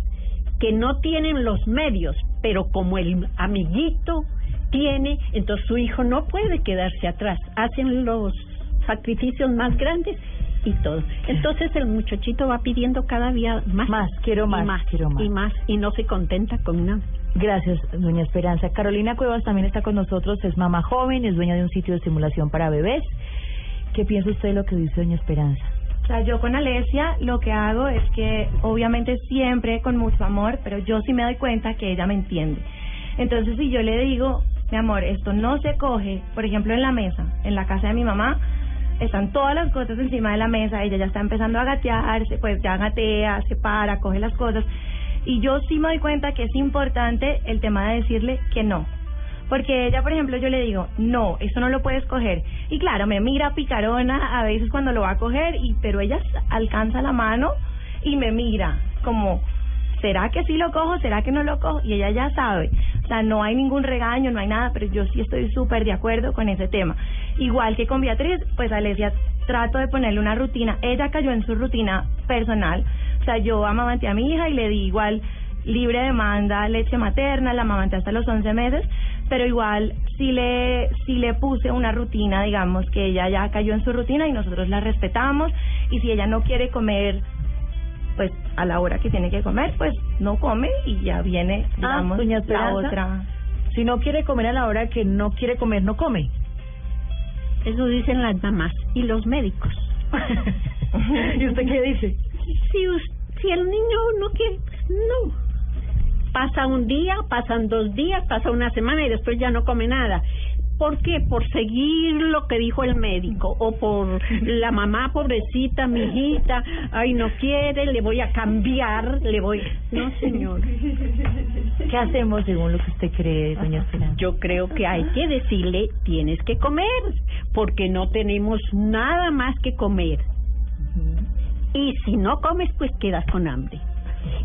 que no tienen los medios, pero como el amiguito tiene, entonces su hijo no puede quedarse atrás. Hacen los sacrificios más grandes y todo. Entonces el muchachito va pidiendo cada día más. Más, quiero más, y más, quiero más. Y más, y no se contenta con nada. Gracias, doña Esperanza. Carolina Cuevas también está con nosotros, es mamá joven, es dueña de un sitio de simulación para bebés. ¿Qué piensa usted de lo que dice doña Esperanza? O sea, yo con Alesia lo que hago es que obviamente siempre con mucho amor, pero yo sí me doy cuenta que ella me entiende. Entonces, si yo le digo, mi amor, esto no se coge, por ejemplo, en la mesa, en la casa de mi mamá, están todas las cosas encima de la mesa, ella ya está empezando a gatearse, pues ya gatea, se para, coge las cosas. Y yo sí me doy cuenta que es importante el tema de decirle que no. Porque ella, por ejemplo, yo le digo, no, eso no lo puedes coger. Y claro, me mira picarona a veces cuando lo va a coger, y pero ella alcanza la mano y me mira como, ¿será que sí lo cojo? ¿Será que no lo cojo? Y ella ya sabe. O sea, no hay ningún regaño, no hay nada, pero yo sí estoy súper de acuerdo con ese tema. Igual que con Beatriz, pues Alesia trato de ponerle una rutina. Ella cayó en su rutina personal. O sea, yo amamanté a mi hija y le di igual libre demanda leche materna, la amamanté hasta los 11 meses, pero igual sí le, sí le puse una rutina, digamos, que ella ya cayó en su rutina y nosotros la respetamos. Y si ella no quiere comer pues a la hora que tiene que comer, pues no come y ya viene, Ah, digamos, la otra. Si no quiere comer a la hora que no quiere comer, no come. Eso dicen las mamás y los médicos. ¿Y usted qué dice? Si, us- si el niño no quiere, no. Pasa un día, pasan dos días, pasa una semana y después ya no come nada. ¿Por qué? Por seguir lo que dijo el médico o por la mamá pobrecita, mi hijita, ay no quiere, le voy a cambiar, le voy. No, señor. ¿Qué hacemos según lo que usted cree, doña Esperanza? Yo creo que hay que decirle, tienes que comer, porque no tenemos nada más que comer. Y si no comes, pues quedas con hambre.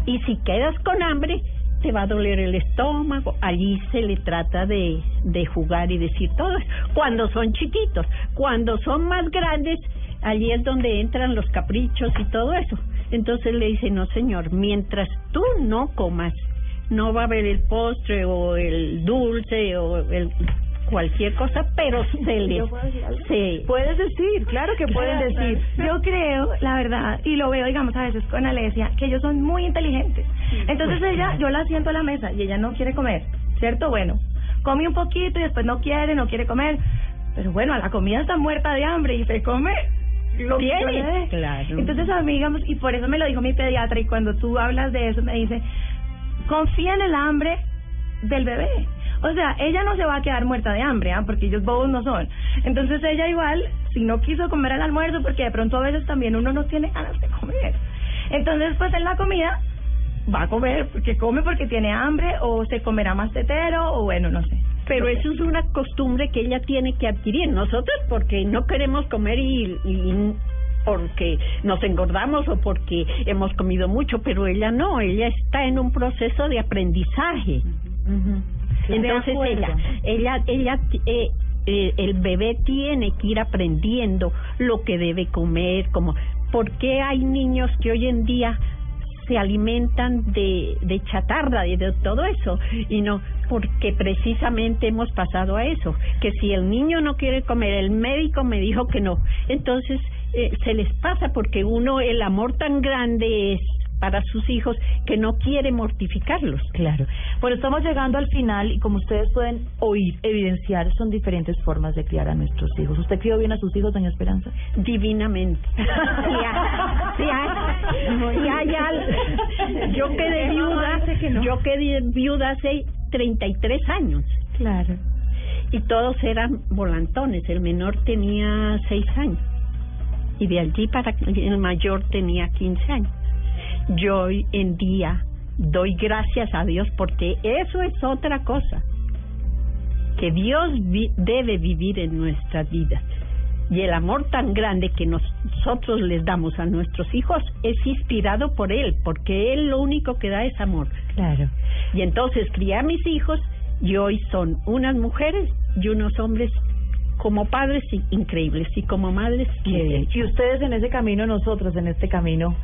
Y si quedas con hambre, te va a doler el estómago. Allí se le trata de, de jugar y decir todo eso. Cuando son chiquitos, cuando son más grandes, allí es donde entran los caprichos y todo eso. Entonces le dice, no señor, mientras tú no comas, no va a haber el postre o el dulce o el cualquier cosa, pero se les... ¿Yo puedo decir algo? se- Puedes decir, claro que pueden decir. Yo creo, la verdad, y lo veo, digamos, a veces con Alesia, que ellos son muy inteligentes. Entonces ella, yo la siento a la mesa y ella no quiere comer, ¿cierto? Bueno, come un poquito y después no quiere, no quiere comer. Pero bueno, a la comida está muerta de hambre y se come lo Tiene, le claro. Entonces a mí, digamos, y por eso me lo dijo mi pediatra, y cuando tú hablas de eso me dice, confía en el hambre del bebé. O sea, ella no se va a quedar muerta de hambre, ¿ah? porque ellos bobos no son. Entonces ella igual, si no quiso comer al almuerzo, porque de pronto a veces también uno no tiene ganas de comer. Entonces, pues en la comida va a comer, porque come porque tiene hambre, o se comerá más tetero, o bueno, no sé. Pero eso es una costumbre que ella tiene que adquirir. Nosotros porque no queremos comer y, y porque nos engordamos o porque hemos comido mucho, pero ella no, ella está en un proceso de aprendizaje. Entonces De ella, ella, ella, eh, eh, el bebé tiene que ir aprendiendo lo que debe comer, como, ¿por qué hay niños que hoy en día se alimentan de, de chatarra y de todo eso y no porque precisamente hemos pasado a eso que si el niño no quiere comer el médico me dijo que no. Entonces eh, se les pasa porque uno el amor tan grande es para sus hijos que no quiere mortificarlos Claro. Bueno, estamos llegando al final y como ustedes pueden oír, evidenciar, son diferentes formas de criar a nuestros hijos. ¿Usted crió bien a sus hijos, doña Esperanza? divinamente. Si ha- si hay al- yo quedé viuda, yo quedé viuda hace 33 años. Claro. Y todos eran volantones. El menor tenía 6 años. Y de allí para el mayor tenía 15 años. Yo hoy en día doy gracias a Dios porque eso es otra cosa que Dios vi- debe vivir en nuestras vidas. Y el amor tan grande que nosotros les damos a nuestros hijos es inspirado por Él, porque Él lo único que da es amor. Claro. Y entonces crié a mis hijos y hoy son unas mujeres y unos hombres como padres i- increíbles y como madres bien. Y ustedes en ese camino, nosotros en este camino,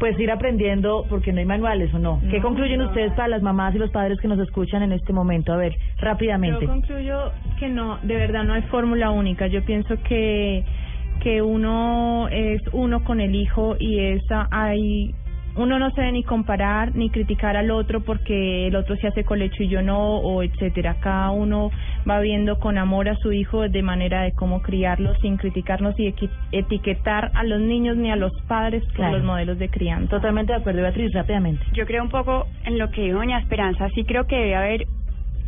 pues ir aprendiendo, porque no hay manuales o no. ¿Qué No, concluyen no. ustedes para las mamás y los padres que nos escuchan en este momento? A ver, rápidamente. Yo concluyo que no, de verdad no hay fórmula única. Yo pienso que que uno es uno con el hijo y esa hay uno no se debe ni comparar ni criticar al otro porque el otro se hace colecho y yo no o etcétera. Cada uno va viendo con amor a su hijo de manera de cómo criarlo sin criticarnos y equi- etiquetar a los niños ni a los padres por Claro. los modelos de crianza. Totalmente de acuerdo, Beatriz, rápidamente. Yo creo un poco en lo que dijo doña Esperanza, sí creo que debe haber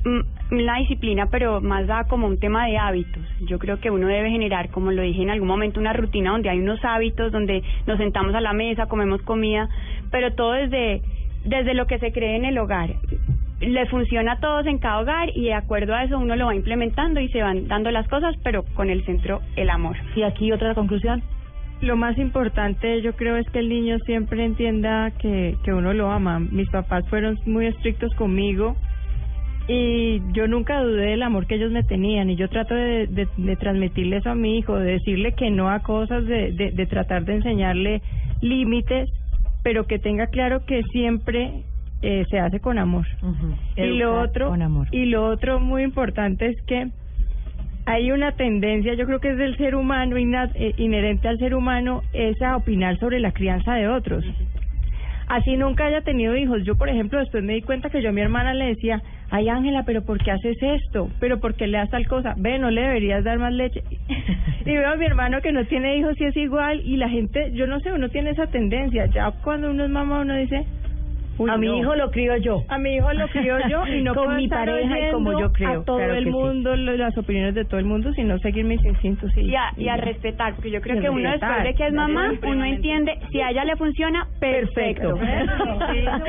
mm, una disciplina, pero más da como un tema de hábitos. Yo creo que uno debe generar, como lo dije en algún momento, una rutina donde hay unos hábitos, donde nos sentamos a la mesa, comemos comida, pero todo desde, desde lo que se cree en el hogar. Le funciona a todos en cada hogar y de acuerdo a eso uno lo va implementando y se van dando las cosas, pero con el centro el amor. Y aquí otra conclusión. Lo más importante yo creo es que el niño siempre entienda que, que uno lo ama. Mis papás fueron muy estrictos conmigo y yo nunca dudé del amor que ellos me tenían y yo trato de, de, de transmitirle eso a mi hijo, de decirle que no a cosas, de, de, de tratar de enseñarle límites, pero que tenga claro que siempre eh, se hace con amor. Y lo otro, con amor. y lo otro muy importante es que hay una tendencia, yo creo que es del ser humano, eh, inherente al ser humano, es a opinar sobre la crianza de otros. Así nunca haya tenido hijos. Yo, por ejemplo, después me di cuenta que yo a mi hermana le decía, ay Ángela, pero ¿por qué haces esto? ¿Pero por qué le das tal cosa? Ve, no le deberías dar más leche. y veo a mi hermano que no tiene hijos y es igual, y la gente, yo no sé, uno tiene esa tendencia. Ya cuando uno es mamá, uno dice... "Uy, a mi no". hijo lo crío yo. A mi hijo lo crió yo y no Con puedo mi estar pareja y como yo creo, a todo claro el sí. mundo, lo- las opiniones de todo el mundo, sino seguir mis instintos y, y a, y a ya. respetar, porque yo creo Y que uno después de que es mamá, uno entiende, si a ella le funciona, perfecto. Perfecto.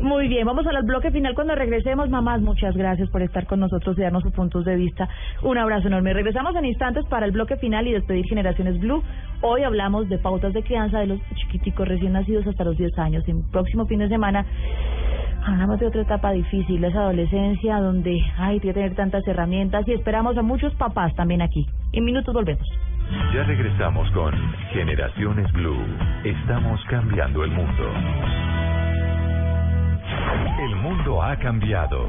Muy bien, vamos al bloque final cuando regresemos. Mamás, muchas gracias por estar con nosotros y darnos sus puntos de vista. Un abrazo enorme. Regresamos en instantes para el bloque final y despedir Generaciones Blue. Hoy hablamos de pautas de crianza de los chiquiticos recién nacidos hasta los 10 años. El próximo fin de semana hablamos de otra etapa difícil, esa adolescencia donde hay que tener tantas herramientas y esperamos a muchos papás también aquí. En minutos volvemos. Ya regresamos con Generaciones Blue. Estamos cambiando el mundo. El mundo ha cambiado.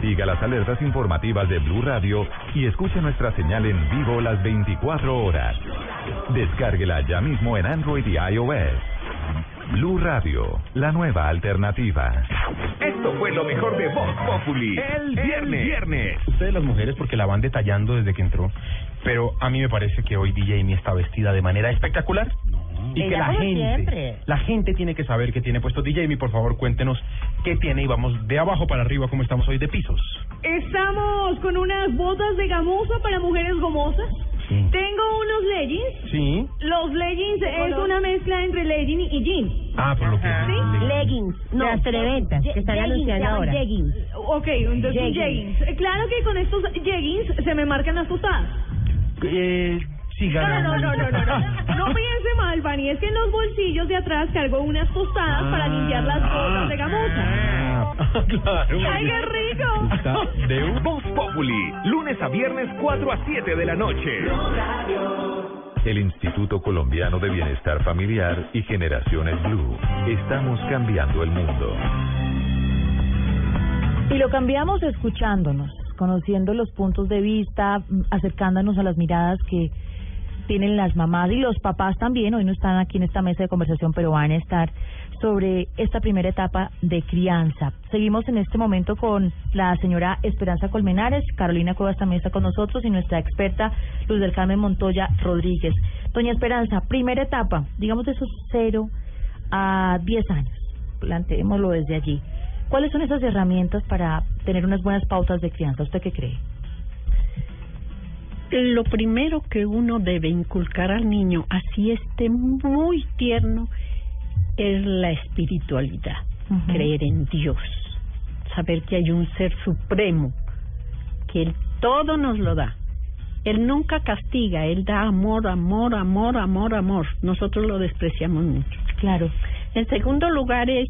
Siga las alertas informativas de Blue Radio y escuche nuestra señal en vivo las 24 horas. Descárguela ya mismo en Android y iOS. Blue Radio, la nueva alternativa. Esto fue lo mejor de Voz Populi. El viernes. viernes. Ustedes las mujeres porque la van detallando desde que entró, pero a mí me parece que hoy DJ Amy está vestida de manera espectacular. Y que la como gente, siempre. la gente tiene que saber que tiene puesto DJ Amy, por favor, cuéntenos qué tiene y vamos de abajo para arriba como estamos hoy de pisos. Estamos con unas botas de gamuza para mujeres gomosas. Tengo unos leggings. Sí. Los leggings es color? una mezcla entre legging y jean. Ah, por lo que ¿Sí? Leggings, no, las televentas que están anunciando ahora. Jeggings. Ok, entonces jeggings. Eh, Claro que con estos jeggings se me marcan las tostadas. Eh, siga. No, no, no, no, no, no. No piense mal, Fanny. Es que en los bolsillos de atrás cargo unas tostadas para limpiar las botas de gamuza. Ah, claro. ¡Ay, qué rico! De un Voz Populi, lunes a viernes 4 a 7 de la noche. El Instituto Colombiano de Bienestar Familiar y Generaciones Blue. Estamos cambiando el mundo. Y lo cambiamos escuchándonos, conociendo los puntos de vista, mm, acercándonos a las miradas que tienen las mamás y los papás también. Hoy no están aquí en esta mesa de conversación, pero van a estar sobre esta primera etapa de crianza. Seguimos en este momento con la señora Esperanza Colmenares, Carolina Cuevas también está con nosotros y nuestra experta Luz del Carmen Montoya Rodríguez. Doña Esperanza, primera etapa, digamos de esos 0 a 10 años, planteémoslo desde allí. ¿Cuáles son esas herramientas para tener unas buenas pautas de crianza? ¿Usted qué cree? Lo primero que uno debe inculcar al niño, así esté muy tierno, es la espiritualidad, creer en Dios, saber que hay un ser supremo, que Él todo nos lo da. Él nunca castiga, Él da amor, amor, amor, amor, amor. Nosotros lo despreciamos mucho. Claro. En segundo lugar es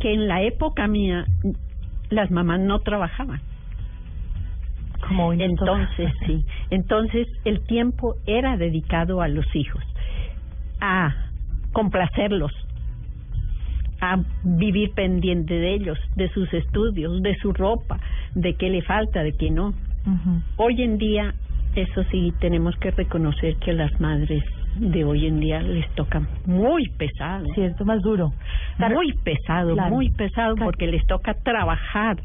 que en la época mía las mamás no trabajaban. Como. Entonces, sí. Entonces, el tiempo era dedicado a los hijos, a complacerlos, a vivir pendiente de ellos, de sus estudios, de su ropa, de qué le falta, de qué no. Hoy en día, eso sí, tenemos que reconocer que las madres de hoy en día les toca muy pesado. Cierto, más duro. Muy pesado, Claro. muy pesado, porque les toca trabajar.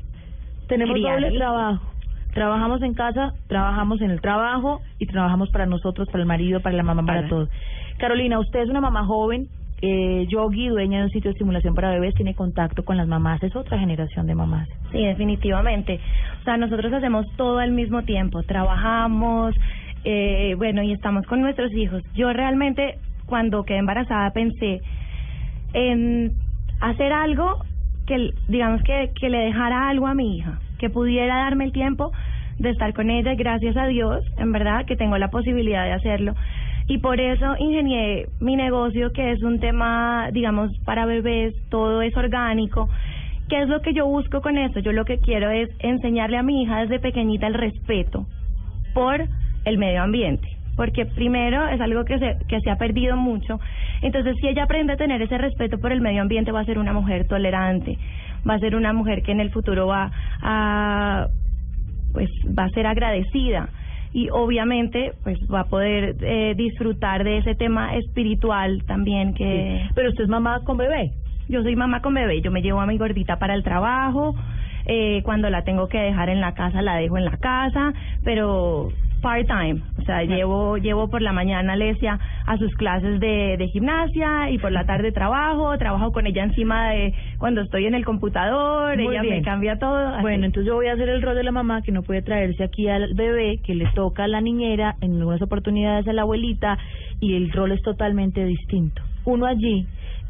Tenemos doble trabajo. Trabajamos en casa, trabajamos en el trabajo y trabajamos para nosotros, para el marido, para la mamá, para, Para- todos. Carolina, usted es una mamá joven. Eh, Yogi, dueña de un sitio de estimulación para bebés, tiene contacto con las mamás. Es otra generación de mamás. Sí, definitivamente. O sea, nosotros hacemos todo al mismo tiempo. Trabajamos, eh, bueno, y estamos con nuestros hijos. Yo realmente, cuando quedé embarazada, pensé en hacer algo que, digamos, que, que le dejara algo a mi hija, que pudiera darme el tiempo de estar con ella. Gracias a Dios, en verdad, que tengo la posibilidad de hacerlo. Y por eso ingenié mi negocio, que es un tema, digamos, para bebés, todo es orgánico. ¿Qué es lo que yo busco con esto? Yo lo que quiero es enseñarle a mi hija desde pequeñita el respeto por el medio ambiente. Porque primero es algo que se, que se ha perdido mucho. Entonces, si ella aprende a tener ese respeto por el medio ambiente, va a ser una mujer tolerante, va a ser una mujer que en el futuro va a, pues, va a ser agradecida y obviamente pues va a poder eh, disfrutar de ese tema espiritual también que pero usted es mamá con bebé. Yo soy mamá con bebé. Yo me llevo a mi gordita para el trabajo. Eh, cuando la tengo que dejar en la casa, la dejo en la casa, pero part-time, o sea, llevo llevo por la mañana Alesia a sus clases de, de gimnasia y por la tarde trabajo, trabajo con ella encima de cuando estoy en el computador, Muy ella bien. me cambia todo. así. Bueno, entonces yo voy a hacer el rol de la mamá que no puede traerse aquí al bebé, que le toca a la niñera, en algunas oportunidades a la abuelita, y el rol es totalmente distinto. Uno allí,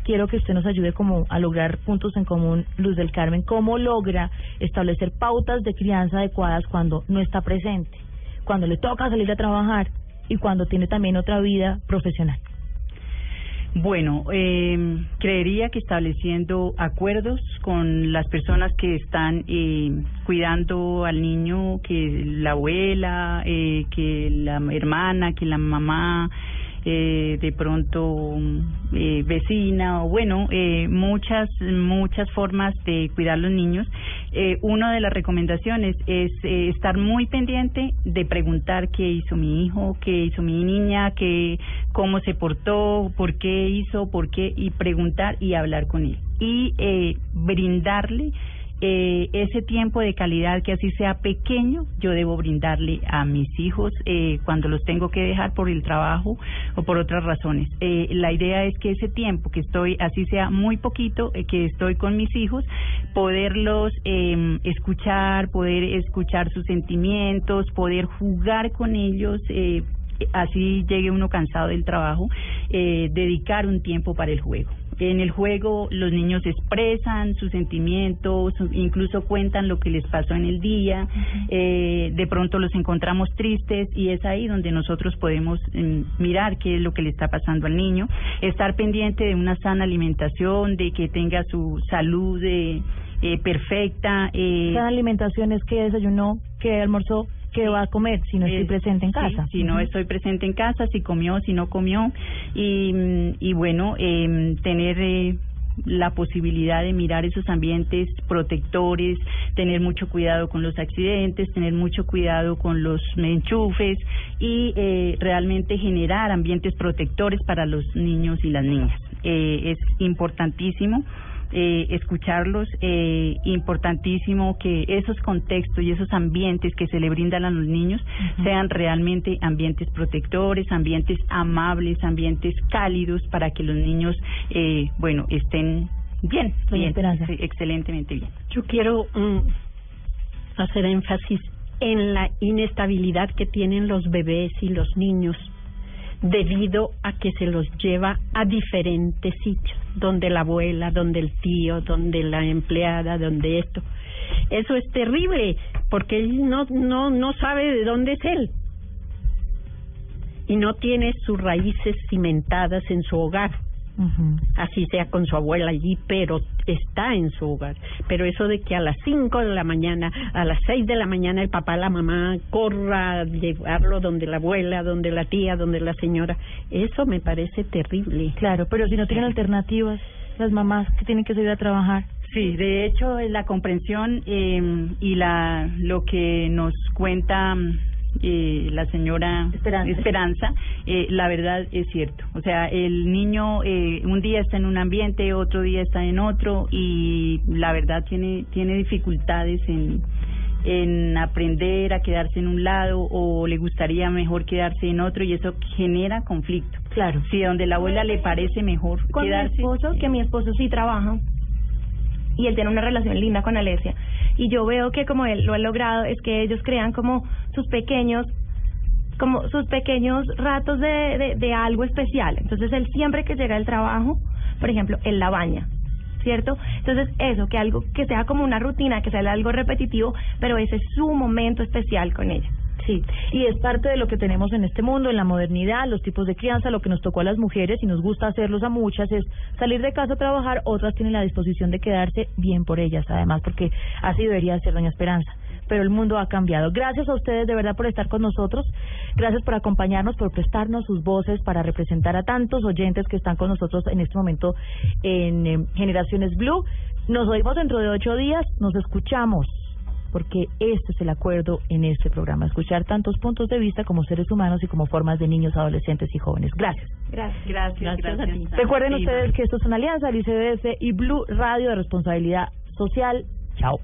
quiero que usted nos ayude como a lograr puntos en común, Luz del Carmen, cómo logra establecer pautas de crianza adecuadas cuando no está presente, cuando le toca salir a trabajar y cuando tiene también otra vida profesional. Bueno, eh, creería que estableciendo acuerdos con las personas que están eh, cuidando al niño, que la abuela, eh, que la hermana, que la mamá, eh, de pronto eh, vecina o bueno, eh, muchas muchas formas de cuidar los niños. Eh, una de las recomendaciones es eh, estar muy pendiente de preguntar qué hizo mi hijo, qué hizo mi niña, qué cómo se portó, por qué hizo, por qué y preguntar y hablar con él. Y eh, brindarle eh, ese tiempo de calidad que así sea pequeño, yo debo brindarle a mis hijos eh, cuando los tengo que dejar por el trabajo o por otras razones. Eh, la idea es que ese tiempo que estoy, así sea muy poquito, eh, que estoy con mis hijos, poderlos eh, escuchar, poder escuchar sus sentimientos, poder jugar con ellos. Así llegue uno cansado del trabajo, eh, dedicar un tiempo para el juego. En el juego los niños expresan sus sentimientos, incluso cuentan lo que les pasó en el día, eh, de pronto los encontramos tristes y es ahí donde nosotros podemos mm, mirar qué es lo que le está pasando al niño, estar pendiente de una sana alimentación, de que tenga su salud eh, eh, perfecta. Eh, Cada alimentación es que desayunó, que almorzó, que va a comer si no estoy presente en sí, casa. si no estoy presente en casa, si comió, si no comió. Y, mm, y bueno, eh, tener eh, la posibilidad de mirar esos ambientes protectores, tener mucho cuidado con los accidentes, tener mucho cuidado con los enchufes y eh, realmente generar ambientes protectores para los niños y las niñas. Eh, es importantísimo eh, escucharlos, eh, importantísimo que esos contextos y esos ambientes que se le brindan a los niños sean realmente ambientes protectores, ambientes amables, ambientes cálidos para que los niños, eh, bueno, estén bien, bien, Esperanza. excelentemente bien. Yo quiero mm, hacer énfasis en la inestabilidad que tienen los bebés y los niños debido a que se los lleva a diferentes sitios, donde la abuela, donde el tío, donde la empleada, donde esto. Eso es terrible, porque él no no no sabe de dónde es él. Y no tiene sus raíces cimentadas en su hogar así sea con su abuela allí, pero está en su hogar. Pero eso de que a las 5 de la mañana, a las 6 de la mañana el papá, la mamá corra a llevarlo donde la abuela, donde la tía, donde la señora, eso me parece terrible. Claro, pero si no tienen alternativas, las mamás que tienen que salir a trabajar. Sí, de hecho, la comprensión eh, y la lo que nos cuenta eh, la señora Esperanza. eh, la verdad es cierto. O sea, el niño eh, un día está en un ambiente, otro día está en otro y la verdad tiene tiene dificultades en en aprender a quedarse en un lado o le gustaría mejor quedarse en otro y eso genera conflicto. Claro. Si donde la abuela le parece mejor con mi quedarse esposo, que mi esposo sí trabaja y él tiene una relación linda con Alesia. Y yo veo que como él lo ha logrado es que ellos crean como sus pequeños como sus pequeños ratos de, de, de algo especial. Entonces él siempre que llega del trabajo, por ejemplo, él la baña. ¿Cierto? Entonces, eso, que algo que sea como una rutina, que sea algo repetitivo, pero ese es su momento especial con ella. Sí, y es parte de lo que tenemos en este mundo, en la modernidad, los tipos de crianza, lo que nos tocó a las mujeres y nos gusta hacerlos a muchas es salir de casa a trabajar, otras tienen la disposición de quedarse bien por ellas, además, porque así debería ser Doña Esperanza. Pero el mundo ha cambiado. Gracias a ustedes de verdad por estar con nosotros, gracias por acompañarnos, por prestarnos sus voces para representar a tantos oyentes que están con nosotros en este momento en eh, Generaciones Blue. Nos oímos dentro de ocho días, nos escuchamos porque este es el acuerdo en este programa, escuchar tantos puntos de vista como seres humanos y como formas de niños, adolescentes y jóvenes. Gracias. Gracias. Gracias, Gracias a ti. Recuerden Sí, ustedes que esto es una alianza, el ICBF y Blue Radio de Responsabilidad Social. Chao.